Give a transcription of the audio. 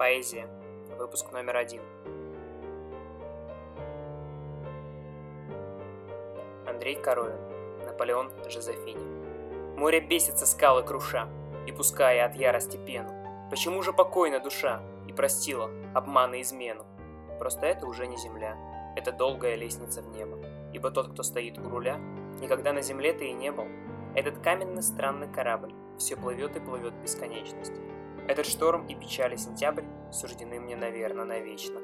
Поэзия. Выпуск номер один. Андрей Коровин. Наполеон Жозефини. Море бесится скалы круша, и пуская от ярости пену. Почему же покойна душа и простила обман и измену? Просто это уже не земля, это долгая лестница в небо. Ибо тот, кто стоит у руля, никогда на земле ты и не был. Этот каменный странный корабль все плывет и плывет бесконечность. Этот шторм и печали сентябрь суждены мне, наверное, навечно.